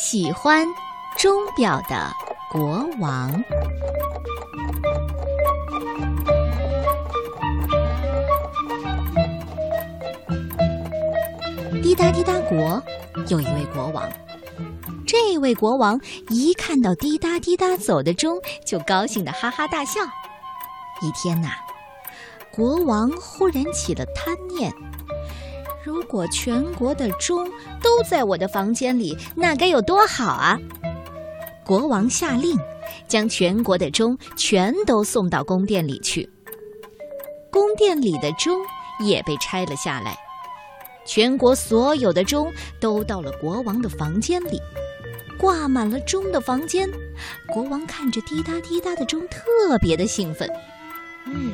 喜欢钟表的国王。滴答滴答国有一位国王，这位国王一看到滴答滴答走的钟，就高兴的哈哈大笑。一天呐，国王忽然起了贪念。如果全国的钟都在我的房间里，那该有多好啊！国王下令，将全国的钟全都送到宫殿里去。宫殿里的钟也被拆了下来，全国所有的钟都到了国王的房间里，挂满了钟的房间。国王看着滴答滴答的钟，特别的兴奋。嗯。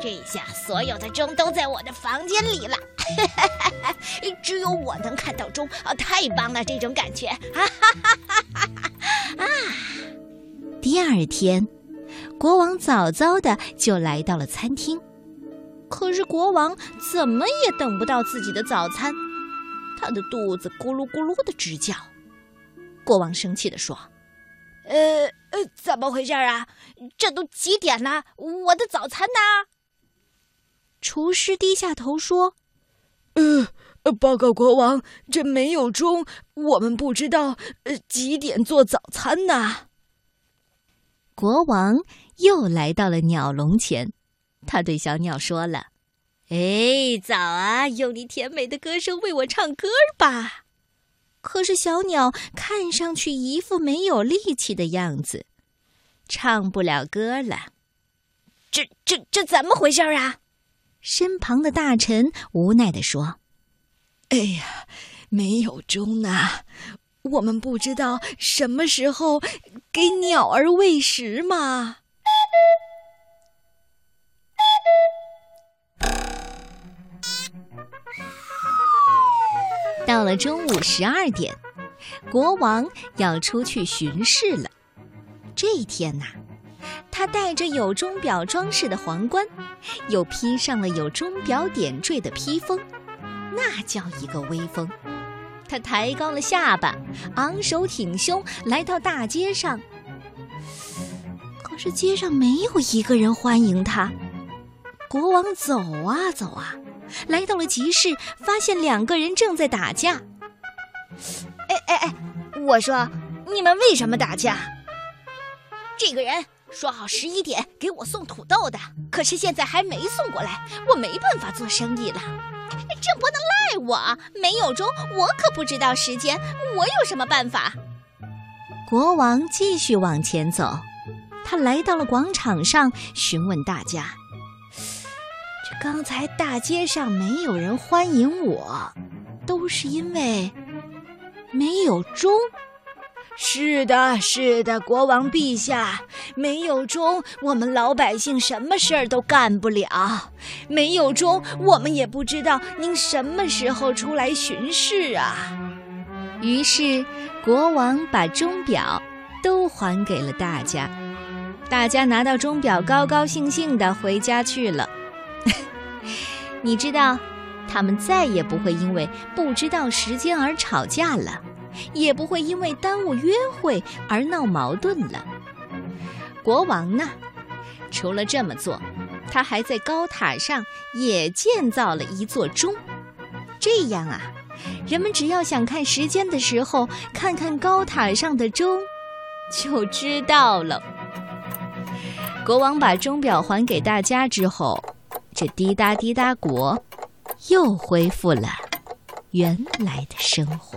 这下所有的钟都在我的房间里了，只有我能看到钟啊！太棒了，这种感觉！啊！第二天，国王早早的就来到了餐厅，可是国王怎么也等不到自己的早餐，他的肚子咕噜咕噜的直叫。国王生气的说：“呃呃，怎么回事啊？这都几点了？我的早餐呢？”厨师低下头说：“呃，报告国王，这没有钟，我们不知道呃几点做早餐呢。”国王又来到了鸟笼前，他对小鸟说了：“哎，早啊，用你甜美的歌声为我唱歌吧。”可是小鸟看上去一副没有力气的样子，唱不了歌了。这、这、这怎么回事啊？身旁的大臣无奈地说：“哎呀，没有钟呐，我们不知道什么时候给鸟儿喂食嘛。”到了中午十二点，国王要出去巡视了。这一天呐。他戴着有钟表装饰的皇冠，又披上了有钟表点缀的披风，那叫一个威风。他抬高了下巴，昂首挺胸，来到大街上。可是街上没有一个人欢迎他。国王走啊走啊，来到了集市，发现两个人正在打架。哎哎哎，我说，你们为什么打架？这个人。说好十一点给我送土豆的，可是现在还没送过来，我没办法做生意了。这不能赖我，没有钟，我可不知道时间，我有什么办法？国王继续往前走，他来到了广场上，询问大家：“这刚才大街上没有人欢迎我，都是因为没有钟。”是的，是的，国王陛下，没有钟，我们老百姓什么事儿都干不了。没有钟，我们也不知道您什么时候出来巡视啊。于是，国王把钟表都还给了大家，大家拿到钟表，高高兴兴的回家去了。你知道，他们再也不会因为不知道时间而吵架了。也不会因为耽误约会而闹矛盾了。国王呢，除了这么做，他还在高塔上也建造了一座钟。这样啊，人们只要想看时间的时候，看看高塔上的钟，就知道了。国王把钟表还给大家之后，这滴答滴答国又恢复了原来的生活。